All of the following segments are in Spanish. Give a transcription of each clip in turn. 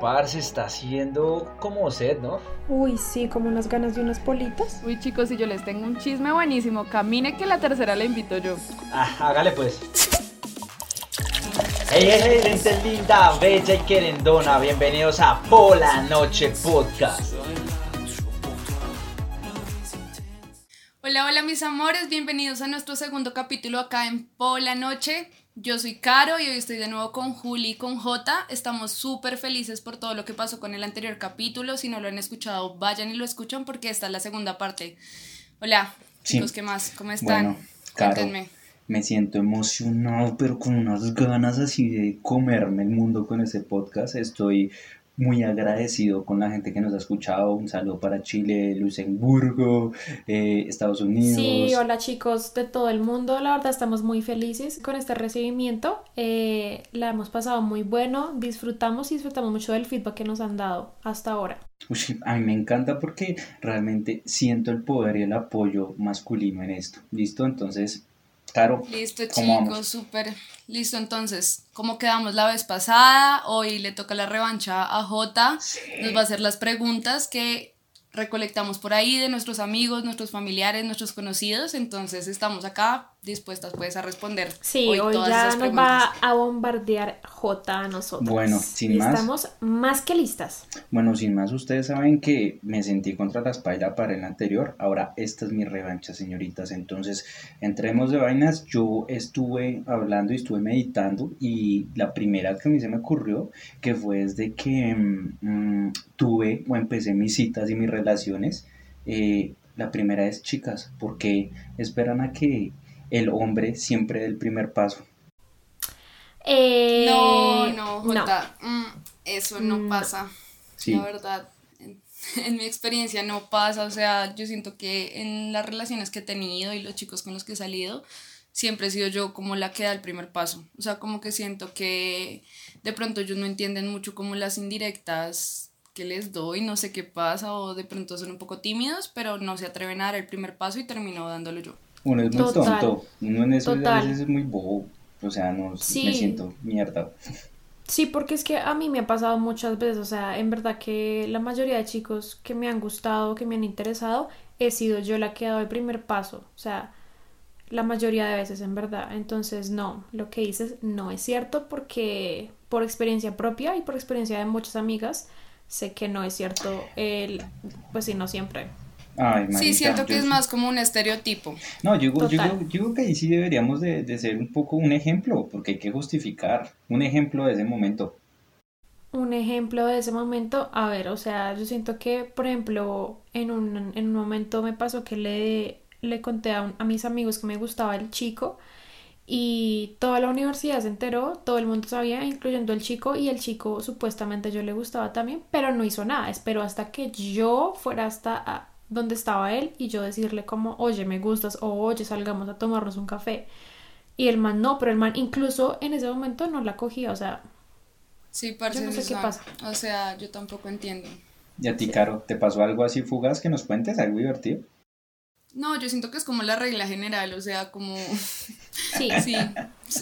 Parce, está haciendo como sed, ¿no? Uy, sí, como unas ganas de unas politas. Uy, chicos, si yo les tengo un chisme buenísimo, camine que la tercera la invito yo. Ah, hágale pues. Hey, hey, hey, gente linda, bella y querendona, bienvenidos a Pola Noche Podcast. Hola, hola mis amores, bienvenidos a nuestro segundo capítulo acá en Pola Noche. Yo soy Caro y hoy estoy de nuevo con Juli y con Jota. Estamos súper felices por todo lo que pasó con el anterior capítulo. Si no lo han escuchado, vayan y lo escuchan porque esta es la segunda parte. Hola, chicos, ¿qué más? ¿Cómo están? Bueno, Caro, me siento emocionado, pero con unas ganas así de comerme el mundo con ese podcast. Estoy muy agradecido con la gente que nos ha escuchado. Un saludo para Chile, Luxemburgo, eh, Estados Unidos. Sí, hola chicos de todo el mundo. La verdad estamos muy felices con este recibimiento. Eh, la hemos pasado muy bueno, disfrutamos y disfrutamos mucho del feedback que nos han dado hasta ahora. a mí me encanta porque realmente siento el poder y el apoyo masculino en esto. ¿Listo? Entonces, Listo chicos, súper. Listo, entonces, ¿cómo quedamos la vez pasada? Hoy le toca la revancha a Jota. Nos va a hacer las preguntas que recolectamos por ahí de nuestros amigos, nuestros familiares, nuestros conocidos. Entonces, estamos acá dispuestas pues a responder. Sí, hoy, ya nos va a bombardear J a nosotros. Bueno, sin más. Estamos más que listas. Bueno, sin más, ustedes saben que me sentí contra la espalda para el anterior. Ahora esta es mi revancha, señoritas. Entonces, entremos de vainas. Yo estuve hablando y estuve meditando y la primera que a mí se me ocurrió que fue desde que mm, tuve o empecé mis citas y mis relaciones. Eh, la primera es, chicas, porque esperan a que el hombre siempre del primer paso. Eh, no, no, Jota, mm, eso no mm, pasa. La verdad, en, mi experiencia no pasa. O sea, yo siento que en las relaciones que he tenido y los chicos con los que he salido, siempre he sido yo como la que da el primer paso. O sea, como que siento que de pronto ellos no entienden mucho como las indirectas que les doy, no sé qué pasa, o de pronto son un poco tímidos, pero no se atreven a dar el primer paso y termino dándolo yo. Uno es muy tonto, uno en eso a veces es muy bobo, o sea, no, me siento mierda. Sí, porque es que a mí me ha pasado muchas veces, o sea, en verdad que la mayoría de chicos que me han gustado, que me han interesado, he sido yo la que ha dado el primer paso, o sea, la mayoría de veces en verdad. Entonces, no, lo que dices no es cierto porque por experiencia propia y por experiencia de muchas amigas, sé que no es cierto el, pues sí, no siempre sí, siento que es más como un estereotipo. No, yo, digo que ahí sí deberíamos de, ser un poco un ejemplo, porque hay que justificar un ejemplo de ese momento. Un ejemplo de ese momento, a ver, o sea, yo siento que, por ejemplo, en un, en un momento me pasó que le, le conté a, a mis amigos que me gustaba el chico y toda la universidad se enteró, todo el mundo sabía, incluyendo el chico, y el chico supuestamente yo le gustaba también, pero no hizo nada, esperó hasta que yo fuera hasta donde estaba él y yo decirle como, oye, me gustas o oye, salgamos a tomarnos un café. Y el man no, pero el man incluso en ese momento no la cogía, o sea... Sí, parce, yo no sé qué pasa. O sea, yo tampoco entiendo. ¿Y a ti, Caro, te pasó algo así fugaz que nos cuentes, algo divertido? No, yo siento que es como la regla general, o sea, como... Sí. sí.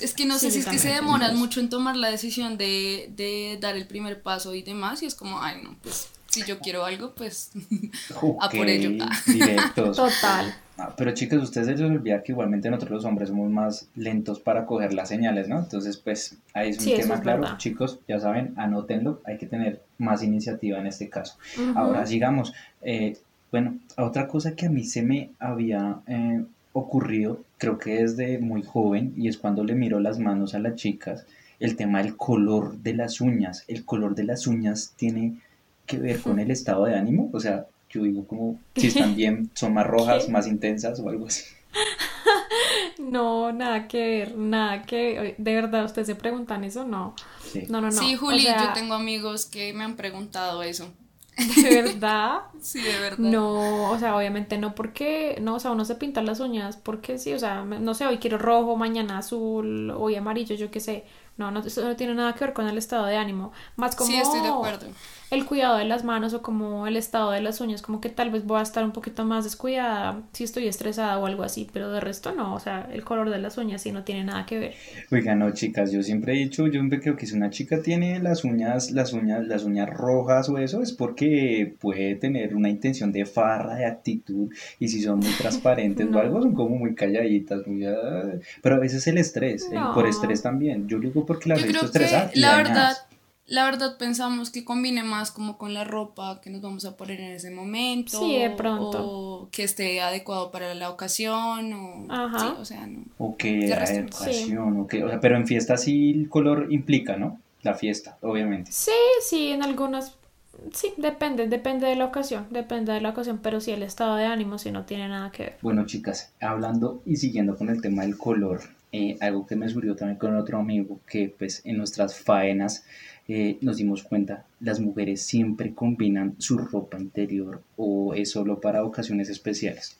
Es que no sé si es que se demoran mucho en tomar la decisión de, de dar el primer paso y demás, y es como, ay, no, pues si yo quiero algo, pues a por ello. Directos. Total. Ah, pero chicas, ustedes se les olvida que igualmente nosotros los hombres somos más lentos para coger las señales, ¿no? Entonces, pues ahí es un tema claro. Chicos, ya saben, anótenlo, hay que tener más iniciativa en este caso. Ahora, sigamos. Eh, bueno, otra cosa que a mí se me había eh, ocurrido, creo que desde muy joven, y es cuando le miro las manos a las chicas, el tema del color de las uñas. El color de las uñas tiene que ver con el estado de ánimo? O sea, yo digo como si están bien, son más rojas, más intensas o algo así. No, nada que ver, nada que de verdad ustedes se preguntan eso, no. Sí. No, no, no. Sí, Juli, yo tengo amigos que me han preguntado eso. ¿De verdad? sí, de verdad. No, o sea, obviamente no porque, no, o sea, uno se pinta las uñas porque sí, o sea, no sé, hoy quiero rojo, mañana azul, hoy amarillo, yo qué sé. No, no, eso no tiene nada que ver con el estado de ánimo. Más como... Sí, estoy de acuerdo el cuidado de las manos o como el estado de las uñas, como que tal vez voy a estar un poquito más descuidada si estoy estresada o algo así, pero de resto no, o sea, el color de las uñas sí no tiene nada que ver. Oiga, no, chicas, yo siempre he dicho, yo siempre creo que si una chica tiene las uñas, las uñas, las uñas rojas o eso, es porque puede tener una intención de farra, de actitud, y si son muy transparentes o algo, son como muy calladitas, muy... Ah, pero a veces el estrés, por estrés también, yo digo porque las he visto estresadas. La verdad la verdad pensamos que combine más como con la ropa que nos vamos a poner en ese momento. Sí, de pronto. O que esté adecuado para la ocasión. O, Ajá. o sea, no. O que la adecuación. O, que, o sea, pero en fiesta sí el color implica, ¿no? La fiesta, obviamente. Sí, sí, en algunas. Sí, depende, depende de la ocasión, depende de la ocasión, pero sí el estado de ánimo sí no tiene nada que ver. Bueno, chicas, hablando y siguiendo con el tema del color, eh, algo que me surgió también con otro amigo, que pues en nuestras faenas eh, nos dimos cuenta, las mujeres siempre combinan su ropa interior o es solo para ocasiones especiales.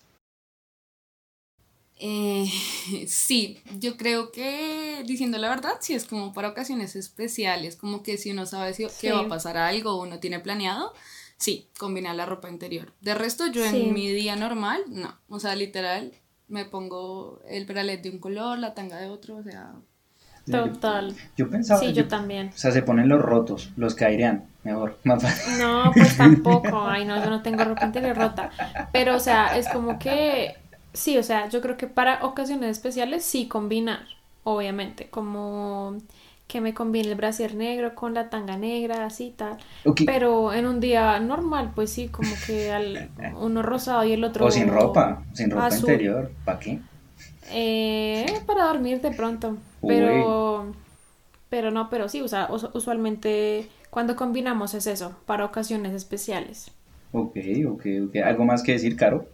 Eh, sí, yo creo que diciendo la verdad, sí es como para ocasiones especiales, como que si uno sabe si, que va a pasar algo o uno tiene planeado, sí, combinar la ropa interior. De resto, yo en mi día normal, no, o sea, literal, me pongo el bralet de un color, la tanga de otro, o sea, Total. Yo, pensaba. Sí, yo, también. O sea, se ponen los rotos, los que airean, mejor, más fácil. No, pues tampoco. Ay, no, yo no tengo ropa interior rota. Pero, o sea, es como que. Sí, o sea, yo creo que para ocasiones especiales sí combinar, obviamente. Como que me combine el brasier negro con la tanga negra, así tal. Pero en un día normal, pues sí, como que al, uno rosado y el otro. O sin ropa, sin ropa interior, ¿para qué? Eh, para dormir de pronto. Pero, pero no, pero sí, o sea, usualmente cuando combinamos es eso, para ocasiones especiales. Ok, ok, ok. ¿Algo más que decir, Caro?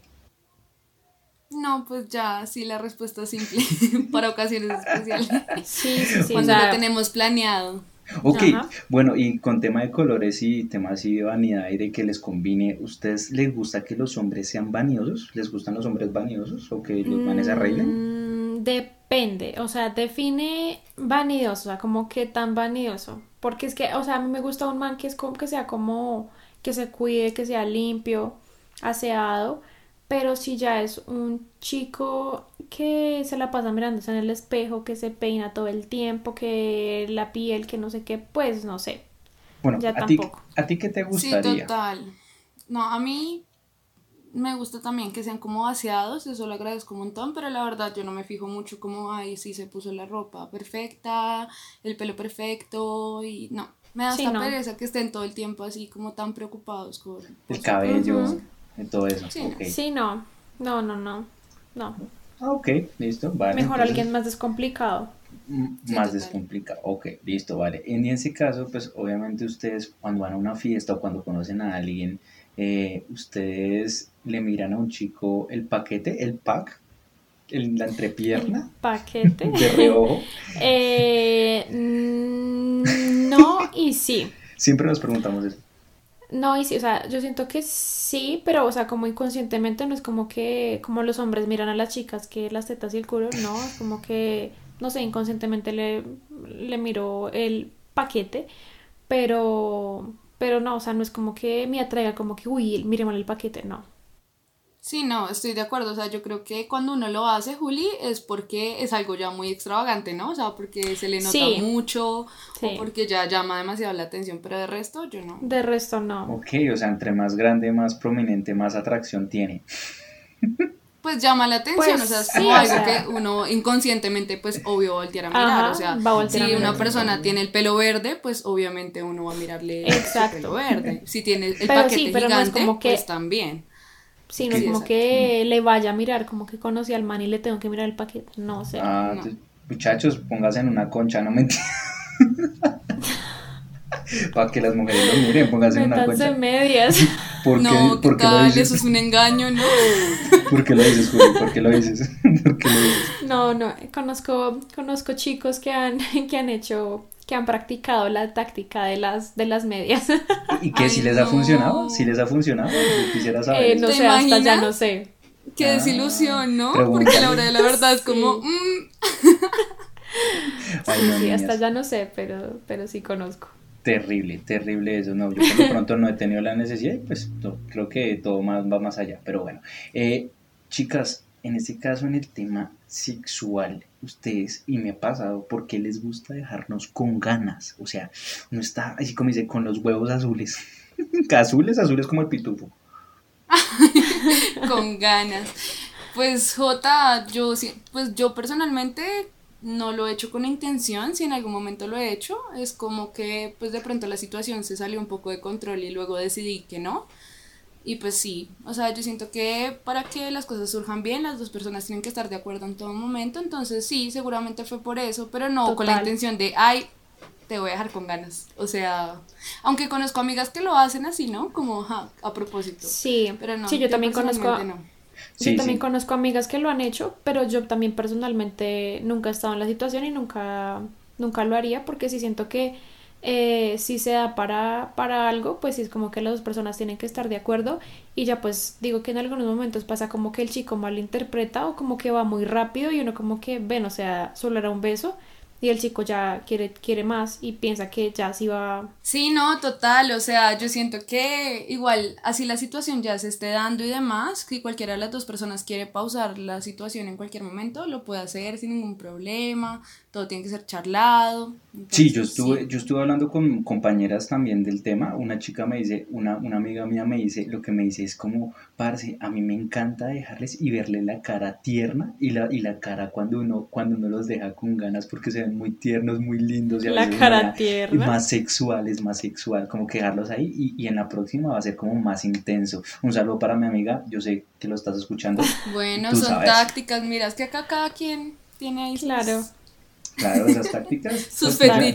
No, pues ya, sí, la respuesta es simple, para ocasiones especiales. Sí, sí, sí. Cuando lo tenemos planeado. Ok, bueno, y con tema de colores y temas así de vanidad y de que les combine, ¿ustedes les gusta que los hombres sean vanidosos? ¿Les gustan los hombres vanidosos o que los manes se arreglen? Mm, depende, o sea, define vanidoso, o sea, como que tan vanidoso. Porque es que, o sea, a mí me gusta un man que es como que sea como que se cuide, que sea limpio, aseado, pero si ya es un chico que se la pasa mirándose en el espejo, que se peina todo el tiempo, que la piel, que no sé qué, pues no sé. Bueno, ya a tampoco. Ti, ¿A ti qué te gustaría? Sí, total. No, a mí me gusta también que sean como vaciados, eso lo agradezco un montón, pero la verdad yo no me fijo mucho como, ay, sí se puso la ropa perfecta, el pelo perfecto y no. Me da esta pereza que estén todo el tiempo así como tan preocupados con... El cabello todo eso. Sí, no. No, no, no. No. Ah, ok, listo, vale. Mejor alguien más descomplicado. más descomplicado, ok, listo, vale. En ese caso, pues obviamente ustedes cuando van a una fiesta o cuando conocen a alguien, eh, ustedes le miran a un chico el paquete, el pack, el, la entrepierna. paquete. De reojo. eh, no y sí. Siempre nos preguntamos eso. No, y sí, o sea, yo siento que sí, pero, o sea, como inconscientemente no es como que, como los hombres miran a las chicas que las tetas y el culo, no, es como que, no sé, inconscientemente le, le miro el paquete, pero, pero no, o sea, no es como que me atraiga como que, uy, mire mal el paquete, no. Sí, no, estoy de acuerdo. O sea, yo creo que cuando uno lo hace, Juli, es porque es algo ya muy extravagante, ¿no? O sea, porque se le nota mucho o porque ya llama demasiado la atención, pero de resto yo no. De resto no. Ok, o sea, entre más grande, más prominente, más atracción tiene. Pues llama la atención, pues o sea, es como algo que uno inconscientemente, pues obvio voltear a mirar, o sea, si una persona tiene el pelo verde, pues obviamente uno va a mirarle el pelo verde. Si tiene el paquete gigante, pues también. Sí, no es como que le vaya a mirar, como que conocí al man y le tengo que mirar el paquete. No, sé. Ah, muchachos, póngase en una concha, no mentira. Para que las mujeres lo miren, póngase en una concha. medias. ¿Por no, ¿qué tal? Eso es un engaño, ¿no? ¿Por qué lo dices, Juli? ¿Por qué lo dices? ¿Por qué lo dices? No, no, conozco, conozco chicos que han, que han hecho que han practicado la táctica de las, de las medias. ¿Y que si les ha funcionado? ¿Si les ha funcionado? quisiera saber. Eh, no sé, hasta ya no sé. Qué ah, desilusión, ¿no? Porque la hora de la verdad es como... Mm. sí, hasta ya no sé, pero, pero sí conozco. Terrible, terrible eso. No, yo por lo pronto no he tenido la necesidad y pues creo que todo más, va más allá. Pero bueno, eh, chicas, en este caso en el tema sexual, ustedes, y me ha pasado, ¿por qué les gusta dejarnos con ganas? O sea, uno está así como dice, con los huevos azules. azules, azules como el pitufo. con ganas. Pues J, yo, pues yo personalmente no lo he hecho con intención, si en algún momento lo he hecho, es como que pues de pronto la situación se salió un poco de control y luego decidí que no. Y pues sí, o sea, yo siento que para que las cosas surjan bien, las dos personas tienen que estar de acuerdo en todo momento, entonces sí, seguramente fue por eso, pero no con la intención de, ay, te voy a dejar con ganas. O sea, aunque conozco amigas que lo hacen así, ¿no? Como a propósito. Sí, pero no. Sí, yo, también conozco. Yo también conozco amigas que lo han hecho, pero yo también personalmente nunca he estado en la situación y nunca, nunca lo haría porque sí siento que eh, si se da para, para algo, pues sí es como que las dos personas tienen que estar de acuerdo y ya pues digo que en algunos momentos pasa como que el chico malinterpreta o como que va muy rápido y uno como que ven, o sea, solo era un beso y el chico ya quiere, quiere más y piensa que ya sí va... Sí, no, total, o sea, yo siento que igual así la situación ya se esté dando y demás, que cualquiera de las dos personas quiere pausar la situación en cualquier momento, lo puede hacer sin ningún problema, todo tiene que ser charlado. sí, yo estuve, yo estuve hablando con compañeras también del tema, una chica me dice, una, una amiga mía me dice, lo que me dice es como, parce, a mí me encanta dejarles y verle la cara tierna y la, y la cara cuando uno, cuando uno los deja con ganas porque se muy tiernos, muy lindos y a la cara tierna. más sexuales, más sexual, como que dejarlos ahí y, y en la próxima va a ser como más intenso. Un saludo para mi amiga, yo sé que lo estás escuchando. Bueno, son tácticas, mira, es que acá cada quien tiene ahí Claro. Claro, esas tácticas. Sus pues,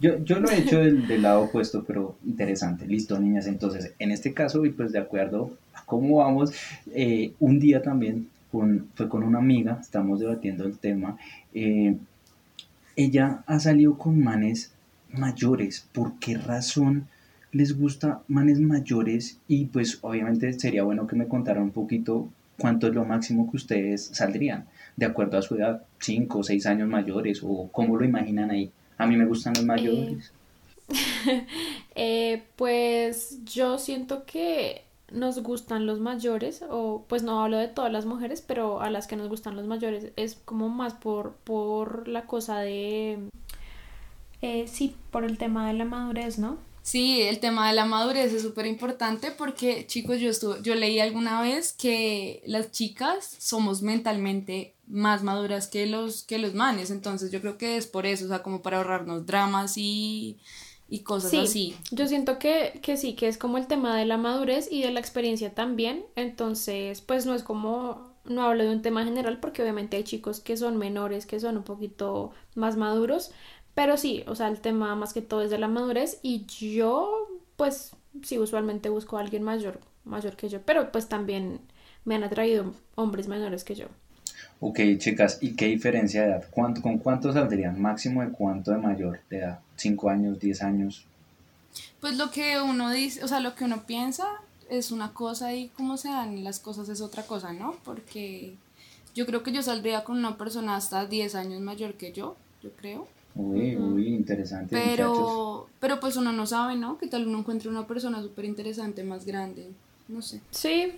yo, yo, lo he hecho del, lado opuesto, pero interesante. Listo, niñas. Entonces, en este caso, y pues de acuerdo a cómo vamos, eh, un día también con, fue con una amiga, estamos debatiendo el tema. Eh, ella ha salido con manes mayores. ¿Por qué razón les gusta manes mayores? Y pues obviamente sería bueno que me contara un poquito cuánto es lo máximo que ustedes saldrían de acuerdo a su edad, 5 o 6 años mayores o cómo lo imaginan ahí. A mí me gustan los mayores. Eh, pues yo siento que nos gustan los mayores, o pues no hablo de todas las mujeres, pero a las que nos gustan los mayores es como más por, por la cosa de... Eh, sí, por el tema de la madurez, ¿no? Sí, el tema de la madurez es súper importante porque, chicos, yo, estuve, yo leí alguna vez que las chicas somos mentalmente más maduras que los, que los manes, entonces yo creo que es por eso, o sea, como para ahorrarnos dramas y, y cosas así. Yo siento que, que sí, que es como el tema de la madurez y de la experiencia también, entonces, pues no es como, no hablo de un tema general porque obviamente hay chicos que son menores, que son un poquito más maduros, pero sí, o sea, el tema más que todo es de la madurez y yo, pues, sí, usualmente busco a alguien mayor, mayor que yo, pero pues también me han atraído hombres menores que yo. Ok, chicas, ¿y qué diferencia de edad? ¿Cuánto, ¿Con cuánto saldrían? ¿Máximo de cuánto de mayor de edad? ¿Cinco años, diez años? Pues lo que uno dice, o sea, lo que uno piensa es una cosa y cómo se dan las cosas es otra cosa, ¿no? Porque yo creo que yo saldría con una persona hasta 10 años mayor que yo, yo creo. Uy, uy, interesante. Pero, pero pues uno no sabe, ¿no? Que tal uno encuentre una persona súper interesante, más grande, no sé. Sí,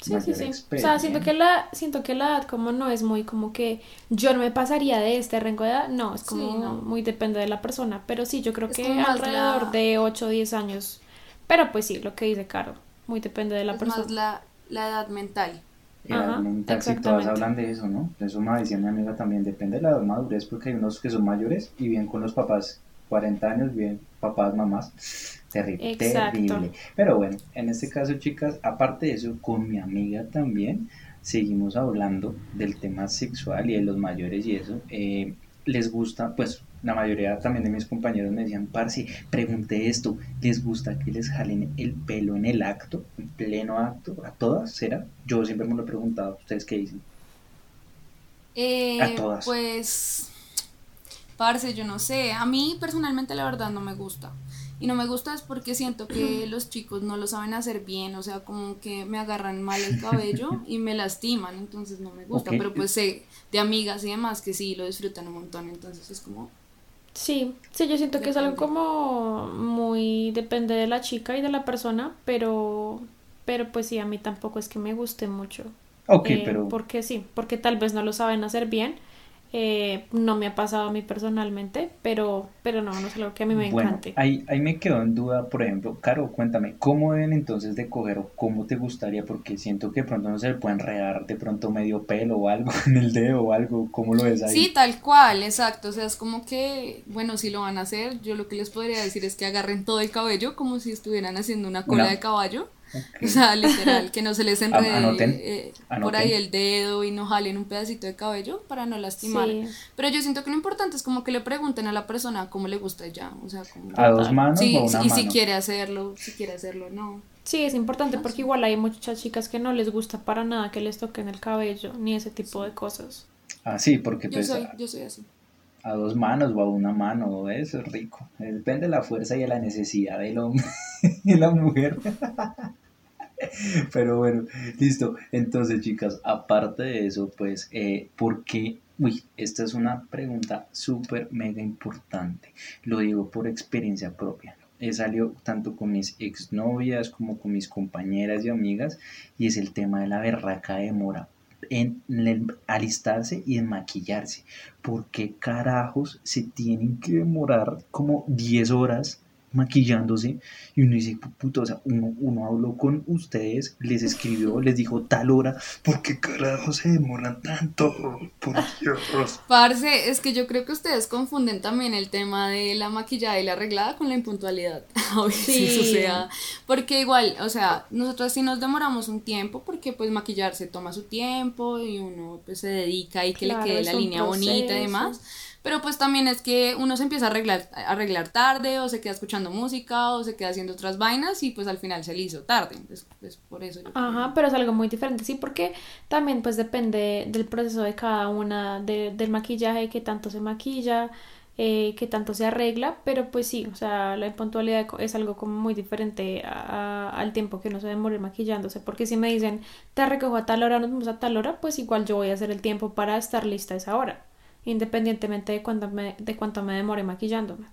sí, sí, sí. O sea, siento que, la, siento que la edad como no es muy como que yo no me pasaría de este rango de edad, no, es como muy depende de la persona, pero sí, yo creo que alrededor de 8 o 10 años. Pero pues sí, lo que dice Caro, muy depende de la persona. Más la, la edad mental si todas hablan de eso, ¿no? Eso me decía mi amiga también, depende de la madurez, porque hay unos que son mayores y bien con los papás, 40 años, bien papás, mamás, terrible, terrible. Pero bueno, en este caso, chicas, aparte de eso, con mi amiga también seguimos hablando del tema sexual y de los mayores y eso. Eh, les gusta, pues la mayoría también de mis compañeros me decían, Parsi, pregunté esto, ¿les gusta que les jalen el pelo en el acto, en pleno acto? ¿A todas será? Yo siempre me lo he preguntado, ¿ustedes qué dicen? Eh, a todas. Pues, Parce, yo no sé, a mí personalmente la verdad no me gusta. Y no me gusta es porque siento que los chicos no lo saben hacer bien, o sea, como que me agarran mal el cabello y me lastiman, entonces no me gusta. Pero pues sé de amigas y demás que sí lo disfrutan un montón, entonces es como, Sí, sí, yo siento que es algo como muy depende de la chica y de la persona, pero pero pues sí, a mí tampoco es que me guste mucho. Ok, eh, pero... Porque sí, porque tal vez no lo saben hacer bien. Eh, no me ha pasado a mí personalmente, pero, pero no, no es algo que a mí me bueno, encante. Ahí, ahí me quedo en duda, por ejemplo, Caro, cuéntame, ¿cómo deben entonces de coger o cómo te gustaría? Porque siento que de pronto no se le puede enredar de pronto medio pelo o algo en el dedo o algo, ¿cómo lo ves ahí? Sí, tal cual, exacto, o sea, es como que, bueno, si lo van a hacer, yo lo que les podría decir es que agarren todo el cabello como si estuvieran haciendo una cola de caballo o sea, literal, que no se les enrede eh, por ahí el dedo y no jalen un pedacito de cabello para no lastimar. Pero yo siento que lo importante es como que le pregunten a la persona cómo le gusta ya, o sea, a dos manos sí, o una y si quiere hacerlo, si quiere hacerlo, no. Sí, es importante porque igual hay muchas chicas que no les gusta para nada que les toquen el cabello ni ese tipo de cosas. Ah, sí, porque yo pues, soy, yo soy así a dos manos o a una mano, eso es rico. Depende de la fuerza y de la necesidad del hombre y la mujer. Pero bueno, listo. Entonces, chicas, aparte de eso, pues, eh, ¿por qué? Uy, esta es una pregunta súper mega importante. Lo digo por experiencia propia. He salido tanto con mis exnovias como con mis compañeras y amigas y es el tema de la berraca demora en alistarse y en maquillarse. ¿Por qué carajos se tienen que demorar como 10 horas maquillándose y uno dice, puto, o sea, uno, uno habló con ustedes, les escribió, les dijo tal hora, ¿por qué carajo se demoran tanto? Por Dios. Parce, es que yo creo que ustedes confunden también el tema de la maquillada y la arreglada con la impuntualidad. sí. o sea, porque igual, o sea, nosotros sí nos demoramos un tiempo porque pues maquillarse toma su tiempo y uno pues se dedica y que le quede la línea bonita y demás. Pero pues también es que uno se empieza a arreglar, a tarde o se queda escuchando música o se queda haciendo otras vainas y pues al final se le hizo tarde. Es, por eso. Ajá, pero es algo muy diferente, sí, porque también pues depende del proceso de cada una, del maquillaje, que tanto se maquilla, eh, que tanto se arregla, pero pues sí, o sea, la impuntualidad es algo como muy diferente al tiempo que uno se demore maquillándose, porque si me dicen, te recojo a tal hora, nos vamos a tal hora, pues igual yo voy a hacer el tiempo para estar lista a esa hora independientemente de, cuánto me, de cuánto me demore maquillándome.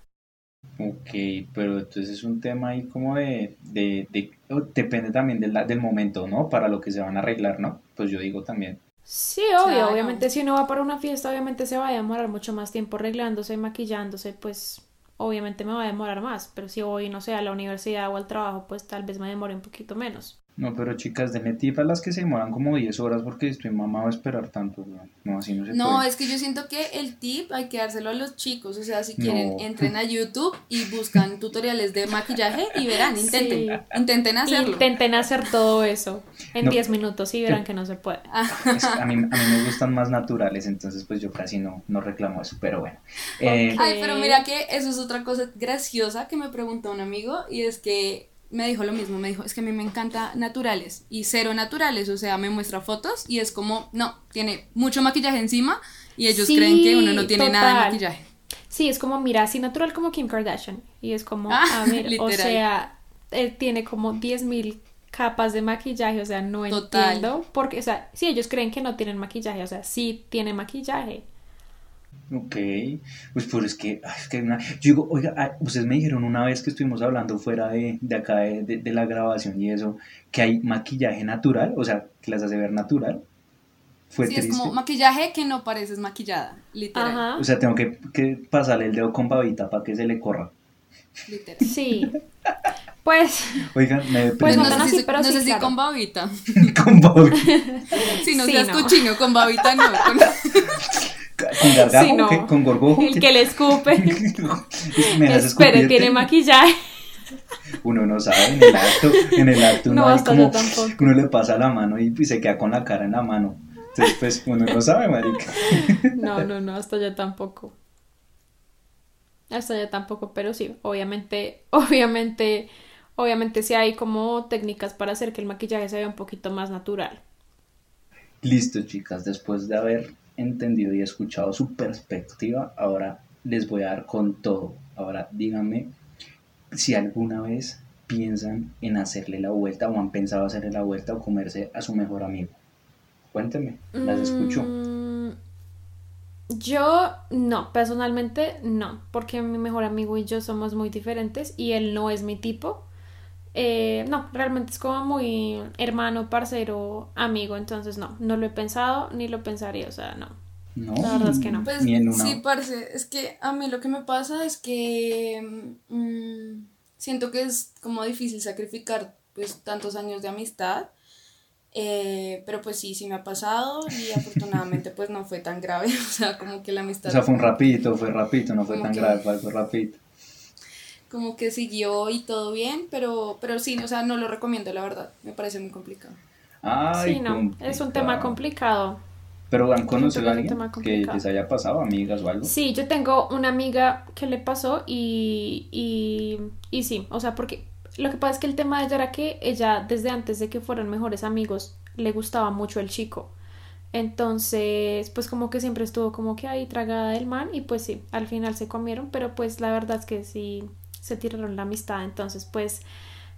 Ok, pero entonces es un tema ahí como de, de, de oh, depende también del, del momento, ¿no? Para lo que se van a arreglar, ¿no? Pues yo digo también. Sí, obvio, obviamente si uno va para una fiesta, obviamente se va a demorar mucho más tiempo arreglándose y maquillándose, pues obviamente me va a demorar más, pero si voy, no sé, a la universidad o al trabajo, pues tal vez me demore un poquito menos. No, pero chicas, de tip a las que se demoran como 10 horas porque estoy mamado a esperar tanto. No, así no se No, es que yo siento que el tip hay que dárselo a los chicos. O sea, si quieren, entren a YouTube y buscan tutoriales de maquillaje y verán, intenten, intenten hacerlo. Intenten hacer todo eso en 10 minutos y verán que no se puede. a, mí, a, mí, me gustan más naturales, entonces pues yo casi no, no reclamo eso, pero bueno. Eh, Ay, pero mira que eso es otra cosa graciosa que me preguntó un amigo y es que me dijo lo mismo, me dijo, es que a mí me encanta naturales y cero naturales, o sea, me muestra fotos y es como, no, tiene mucho maquillaje encima y ellos creen que uno no tiene nada de maquillaje. Sí, es como, mira, así natural como Kim Kardashian y es como, ah, a ver, o sea, él tiene como 10.000 capas de maquillaje, o sea, no entiendo, porque, o sea, si ellos creen que no tienen maquillaje, o sea, sí tiene maquillaje. Ok, pues pues es que, es que una, yo digo, oiga, ah, ustedes me dijeron una vez que estuvimos hablando fuera de, de acá de, de, la grabación y eso, que hay maquillaje natural, o sea, que las hace ver natural. Fue sí, es como maquillaje que no pareces maquillada, literal. O sea, tengo que, que, pasarle el dedo con babita para que se le corra. Literal. Sí. Pues. Oigan, me Pues no, así, pero no sé si con babita. con babita. si no seas cochino, con babita no. Con... ¿Con gargajo? ¿Con gorgojo? El que le escupe. Espere, tiene maquillaje. Uno no sabe, en el acto, en el acto uno, no, como, uno le pasa la mano y, se queda con la cara en la mano. Entonces, pues, uno no sabe, marica. No, no, no, hasta yo tampoco. Hasta yo tampoco, pero sí, obviamente, obviamente, obviamente sí hay como técnicas para hacer que el maquillaje se vea un poquito más natural. Listo, chicas, después de haber entendido y escuchado su perspectiva, ahora les voy a dar con todo. Ahora díganme si alguna vez piensan en hacerle la vuelta o han pensado hacerle la vuelta o comerse a su mejor amigo. Cuéntenme, las escucho. Mm, Yo no, personalmente no, porque mi mejor amigo y yo somos muy diferentes y él no es mi tipo. Eh, no, realmente es como muy hermano, parcero, amigo, entonces no, no lo he pensado ni lo pensaría, o sea, no. No, la verdad es que no. Pues, sí, parce, es que a mí lo que me pasa es que mm, siento que es como difícil sacrificar pues tantos años de amistad eh, pero pues sí, sí me ha pasado y afortunadamente pues no fue tan grave, o sea, como que la amistad... O sea, fue un rapidito, fue rapidito, no fue tan grave, fue rapidito. Como que siguió y todo bien, pero, pero sí, o sea, no lo recomiendo, la verdad, me parece muy complicado. Ay, sí, no, es un tema complicado. ¿Pero han conocido a alguien que les haya pasado, amigas o algo? Sí, yo tengo una amiga que le pasó y, y, y sí, o sea, porque lo que pasa es que el tema de ella era que ella, desde antes de que fueran mejores amigos, le gustaba mucho el chico. Entonces, pues como que siempre estuvo como que ahí tragada del man y pues sí, al final se comieron, pero pues la verdad es que sí se tiraron la amistad. Entonces, pues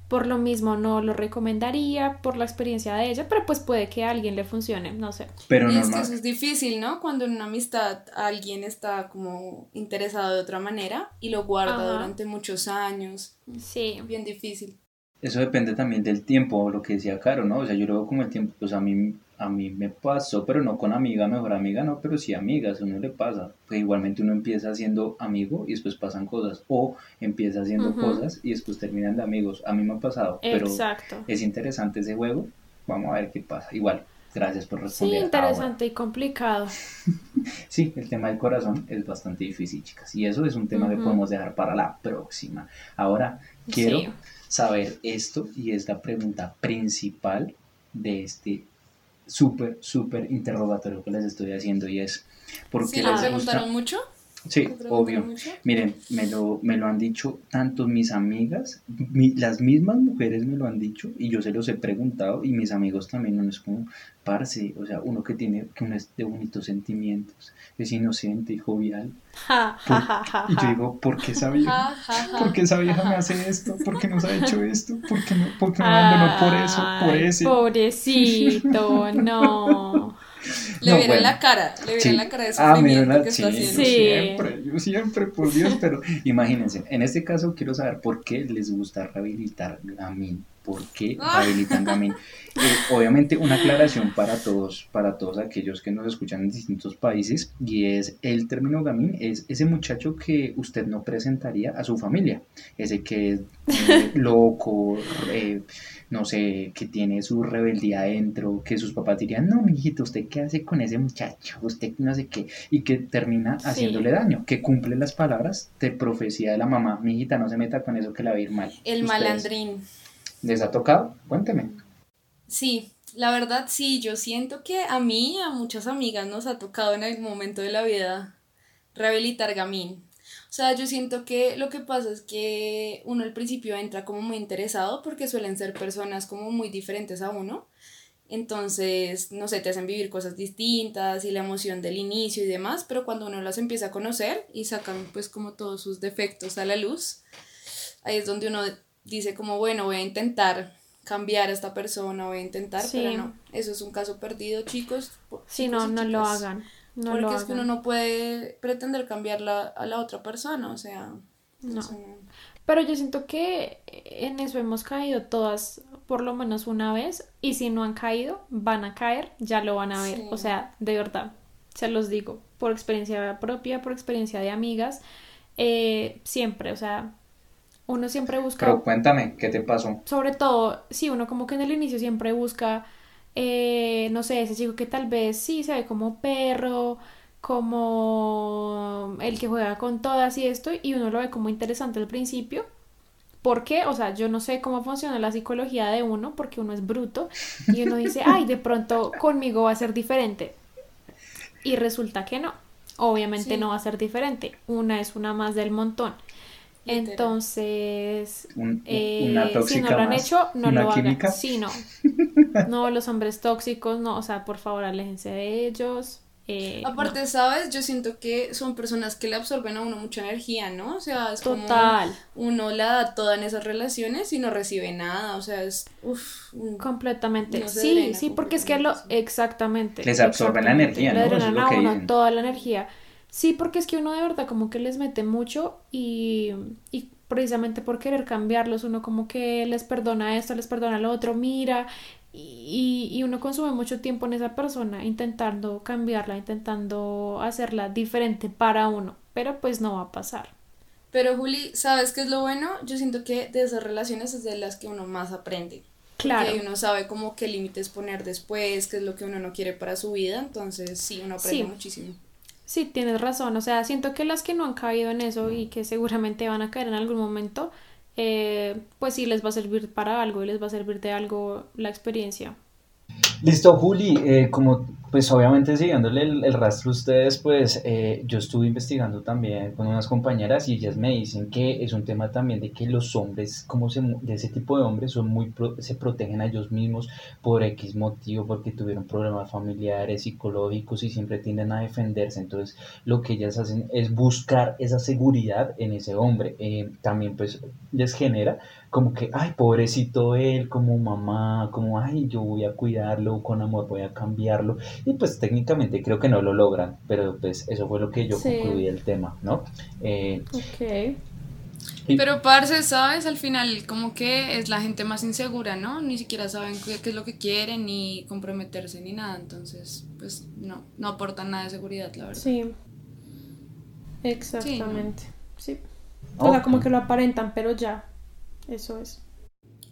por lo mismo no lo recomendaría por la experiencia de ella, pero pues puede que a alguien le funcione, no sé. Pero y es que eso es difícil, ¿no? Cuando en una amistad alguien está como interesado de otra manera y lo guarda durante muchos años. Sí. Bien difícil. Eso depende también del tiempo, lo que decía Caro, ¿no? O sea, yo luego como el tiempo, pues a mí a mí me pasó, pero no con amiga, mejor amiga, no, pero sí amigas, a uno le pasa. Pues igualmente uno empieza siendo amigo y después pasan cosas, o empieza haciendo cosas y después terminan de amigos. A mí me ha pasado, pero es interesante ese juego. Vamos a ver qué pasa. Igual, gracias por responder. Sí, interesante y complicado. sí, el tema del corazón es bastante difícil, chicas, y eso es un tema que podemos dejar para la próxima. Ahora quiero saber esto y es la pregunta principal de este súper, súper interrogatorio que les estoy haciendo y es... ¿por qué les preguntaron mucho? Sí, obvio. Miren, me lo, me lo han dicho tanto mis amigas, las mismas mujeres me lo han dicho y yo se los he preguntado y mis amigos también, uno es como, parce, o sea, uno que tiene, que uno es de bonitos sentimientos, es inocente y jovial. y yo digo, ¿por qué esa vieja? ¿Por qué esa vieja me hace esto? ¿Por qué nos ha hecho esto? ¿Por qué, no, por qué me abandonó por eso? Por ese. Pobrecito, no. Le no, vieron la cara, le vieron la cara de ah, sufrimiento ah, que está haciendo. Sí. Siempre, yo siempre, por Dios, pero imagínense, en este caso quiero saber por qué les gusta rehabilitar Gamin. ¿Por qué ah. rehabilitan Gamin? Eh, obviamente una aclaración para todos, para todos aquellos que nos escuchan en distintos países, y es el término Gamin, es ese muchacho que usted no presentaría a su familia, ese que es eh, loco, eh, no sé, que tiene su rebeldía adentro, que sus papás dirían, no, mijito, ¿usted qué hace con ese muchacho? Usted no sé qué, y que termina haciéndole daño, que cumple las palabras de profecía de la mamá, mijita, no se meta con eso que la va a ir mal. El malandrín. ¿Les ha tocado? Cuénteme. Sí, la verdad sí, yo siento que a mí, a muchas amigas nos ha tocado en algún momento de la vida rehabilitar gamín. O sea, yo siento que lo que pasa es que uno al principio entra como muy interesado porque suelen ser personas como muy diferentes a uno. Entonces, no sé, te hacen vivir cosas distintas y la emoción del inicio y demás, pero cuando uno las empieza a conocer y sacan pues como todos sus defectos a la luz, ahí es donde uno dice como, bueno, voy a intentar cambiar a esta persona, voy a intentar, pero no, eso es un caso perdido, chicos. Sí, no, no lo hagan. No porque es que uno no puede pretender cambiarla a la otra persona, o sea. No. Pero yo siento que en eso hemos caído todas por lo menos una vez y si no han caído, van a caer, ya lo van a ver. O sea, de verdad, se los digo, por experiencia propia, por experiencia de amigas, eh, siempre, o sea, uno siempre busca... Pero cuéntame, ¿qué te pasó? Sobre todo, sí, uno como que en el inicio siempre busca eh, no sé, ese chico que tal vez sí se ve como perro, como el que juega con todas y esto, y uno lo ve como interesante al principio. ¿Por qué? O sea, yo no sé cómo funciona la psicología de uno, porque uno es bruto, y uno dice, ay, de pronto conmigo va a ser diferente. Y resulta que no. Obviamente no va a ser diferente. Una es una más del montón. Entonces, eh, si no lo han hecho, no lo hagan. Sí, no. No, los hombres tóxicos, no, o sea, por favor, aléjense de ellos. Eh, Aparte, ¿sabes? Yo siento que son personas que le absorben a uno mucha energía, ¿no? O sea, es Total. como uno la da toda en esas relaciones y no recibe nada, o sea, es uf, completamente. sí, sí, porque es que lo exactamente. Les absorben la energía, ¿no? Les a uno toda la energía. Sí, porque es que uno de verdad como que les mete mucho y, y precisamente por querer cambiarlos, uno como que les perdona esto, les perdona lo otro, mira, y, y, uno consume mucho tiempo en esa persona intentando cambiarla, intentando hacerla diferente para uno, pero pues no va a pasar. Pero Juli, ¿sabes qué es lo bueno? Yo siento que de esas relaciones es de las que uno más aprende. Claro. Que uno sabe como qué límites poner después, qué es lo que uno no quiere para su vida, entonces sí, uno aprende muchísimo. Sí, tienes razón, o sea, siento que las que no han caído en eso y que seguramente van a caer en algún momento, eh, pues sí les va a servir para algo y les va a servir de algo la experiencia. Listo, Juli, eh, como pues obviamente siguiéndole el, rastro a ustedes, pues eh, yo estuve investigando también con unas compañeras y ellas me dicen que es un tema también de que los hombres, como se, de ese tipo de hombres, son muy se protegen a ellos mismos por X motivo, porque tuvieron problemas familiares, psicológicos y siempre tienden a defenderse. Entonces lo que ellas hacen es buscar esa seguridad en ese hombre. Eh, también pues les genera como que, ay, pobrecito él, como mamá, como, ay, yo voy a cuidarlo, con amor voy a cambiarlo. Y pues técnicamente creo que no lo logran, pero pues eso fue lo que yo concluí del tema, ¿no? Eh, ok. Pero parce, ¿sabes? Al final como que es la gente más insegura, ¿no? Ni siquiera saben qué, es lo que quieren, ni comprometerse, ni nada. Entonces, pues no, no aportan nada de seguridad, la verdad. Sí. Exactamente. Sí. O sea, como que lo aparentan, pero ya. Eso es.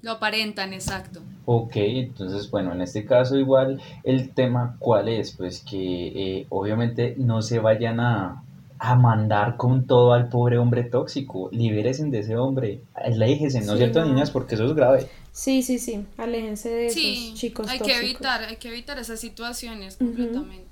Lo aparentan, exacto. Ok, entonces bueno, en este caso igual el tema cuál es, pues que eh, obviamente no se vayan a, a, mandar con todo al pobre hombre tóxico, libérense de ese hombre, aléjense, ¿no es cierto niñas? Porque eso es grave. Sí, sí, sí, aléjense de esos chicos hay que evitar, hay que evitar esas situaciones completamente.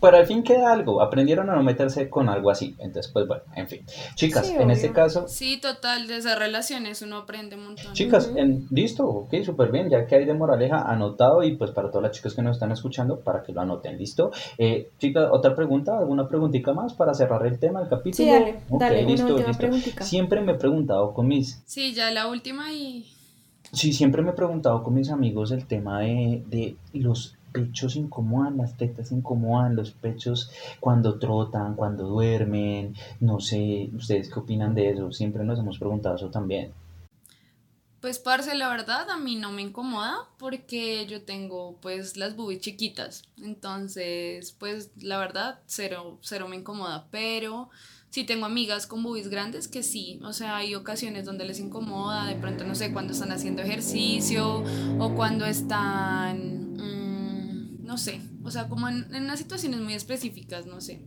Pero al fin queda algo, aprendieron a no meterse con algo así. Entonces, pues bueno, en fin. Chicas, en este caso. Sí, total, de esas relaciones uno aprende un montón. Chicas, en, listo, ok, súper bien, ya que hay de moraleja anotado y pues para todas las chicas que nos están escuchando, para que lo anoten, ¿listo? Eh, chicas, otra pregunta, alguna preguntita más para cerrar el tema, el capítulo. Sí, dale, dale, listo, Siempre me he preguntado con mis. Sí, ya la última y. Sí, siempre me he preguntado con mis amigos el tema de, de los pechos incomodan, las tetas incomodan, los pechos cuando trotan, cuando duermen, no sé, ¿ustedes qué opinan de eso? Siempre nos hemos preguntado eso también. Pues parce, la verdad a mí no me incomoda porque yo tengo pues las boobies chiquitas, entonces pues la verdad cero, cero me incomoda, pero sí tengo amigas con boobies grandes que sí, o sea, hay ocasiones donde les incomoda, de pronto no sé, cuando están haciendo ejercicio o cuando están no sé, o sea, como en, unas situaciones muy específicas, no sé.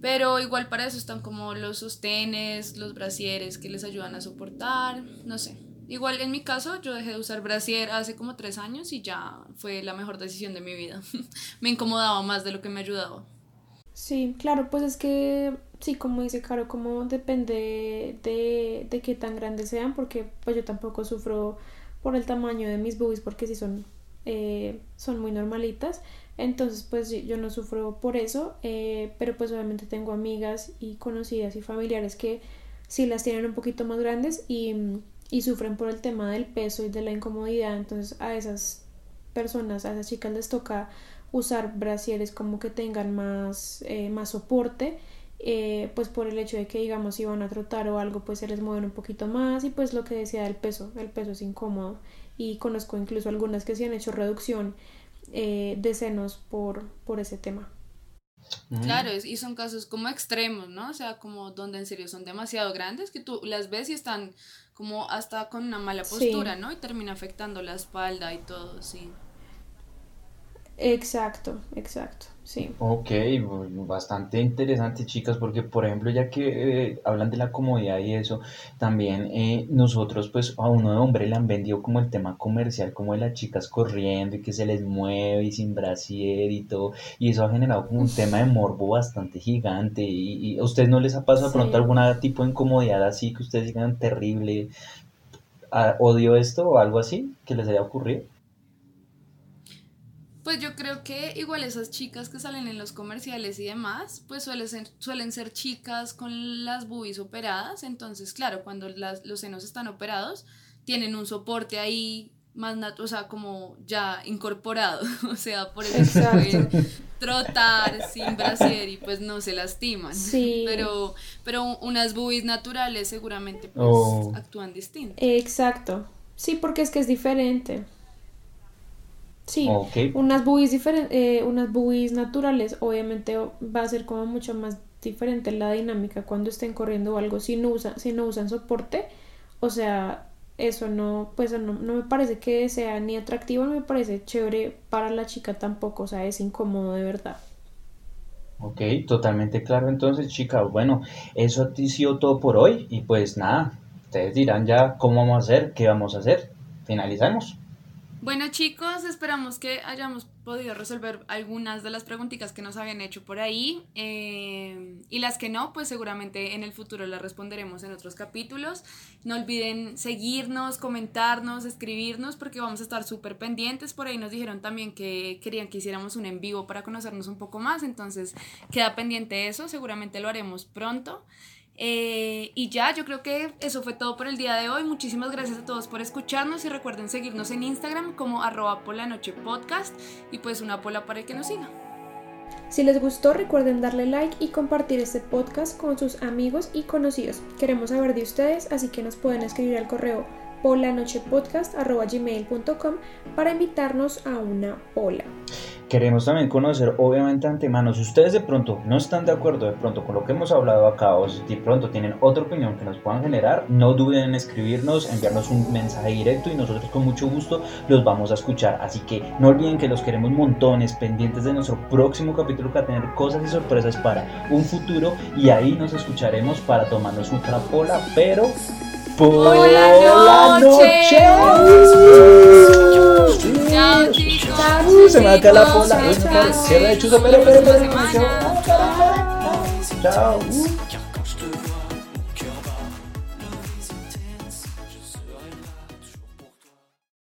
Pero igual para eso están como los sostenes, los brasieres que les ayudan a soportar, no sé. Igual en mi caso yo dejé de usar brasier hace como tres años y ya fue la mejor decisión de mi vida. me incomodaba más de lo que me ayudaba. Sí, claro, pues es que sí, como dice Caro, como depende de, de qué tan grandes sean, porque pues yo tampoco sufro por el tamaño de mis boobies porque sí son eh, son muy normalitas. Entonces, pues yo no sufro por eso, eh, pero pues obviamente tengo amigas y conocidas y familiares que sí las tienen un poquito más grandes y, y sufren por el tema del peso y de la incomodidad. Entonces, a esas personas, a esas chicas les toca usar brasieres como que tengan más, eh, más soporte. pues por el hecho de que digamos si van a trotar o algo pues se les mueven un poquito más y pues lo que decía del peso el peso es incómodo y conozco incluso algunas que se han hecho reducción eh, de senos por, por ese tema. Claro, y son casos como extremos, ¿no? O sea, como donde en serio son demasiado grandes que tú las ves y están como hasta con una mala postura, ¿no? Y termina afectando la espalda y todo, sí. Exacto, exacto. Sí. Ok, bastante interesante, chicas, porque por ejemplo, ya que eh, hablan de la comodidad y eso, también eh, nosotros, pues a uno de hombre le han vendido como el tema comercial, como de las chicas corriendo y que se les mueve y sin brasier y todo, y eso ha generado como un tema de morbo bastante gigante. ¿Y, a ustedes no les ha pasado pronto algún tipo de incomodidad así que ustedes digan terrible, ah, odio esto o algo así que les haya ocurrido? Pues yo creo que igual esas chicas que salen en los comerciales y demás, pues suelen ser, suelen ser chicas con las boobies operadas. Entonces, claro, cuando las, los senos están operados, tienen un soporte ahí más natural, o sea, como ya incorporado. o sea, por eso se pueden trotar sin brasier y pues no se lastiman. Sí. Pero, pero unas boobies naturales seguramente pues oh. actúan distinto. Exacto. Sí, porque es que es diferente. Sí, unas boobies eh, unas boobies naturales, obviamente va a ser como mucho más diferente la dinámica cuando estén corriendo o algo si no usan, si no usan soporte, o sea, eso no, pues no, no me parece que sea ni atractivo, no me parece chévere para la chica tampoco, o sea, es incómodo de verdad. Ok, totalmente claro entonces, chica. Bueno, eso ha sido todo por hoy y pues nada, ustedes dirán ya cómo vamos a hacer, qué vamos a hacer. Finalizamos. Bueno chicos, esperamos que hayamos podido resolver algunas de las preguntitas que nos habían hecho por ahí eh, y las que no, pues seguramente en el futuro las responderemos en otros capítulos. No olviden seguirnos, comentarnos, escribirnos porque vamos a estar súper pendientes. Por ahí nos dijeron también que querían que hiciéramos un en vivo para conocernos un poco más, entonces queda pendiente eso, seguramente lo haremos pronto. Eh, y ya, yo creo que eso fue todo por el día de hoy. Muchísimas gracias a todos por escucharnos y recuerden seguirnos en Instagram como arroba podcast y pues una pola para el que nos siga. Si les gustó, recuerden darle like y compartir este podcast con sus amigos y conocidos. Queremos saber de ustedes, así que nos pueden escribir al correo polanochepodcast.gmail.com para invitarnos a una pola. Queremos también conocer, obviamente, antemano, si ustedes de pronto no están de acuerdo de pronto con lo que hemos hablado acá o si de pronto tienen otra opinión que nos puedan generar, no duden en escribirnos, enviarnos un mensaje directo y nosotros con mucho gusto los vamos a escuchar. Así que no olviden que los queremos montones, pendientes de nuestro próximo capítulo que va a tener cosas y sorpresas para un futuro y ahí nos escucharemos para tomarnos un pola, pero por la noche. Se me acá la pola. Cierra de chuzo, pero, pero, pero. Chao.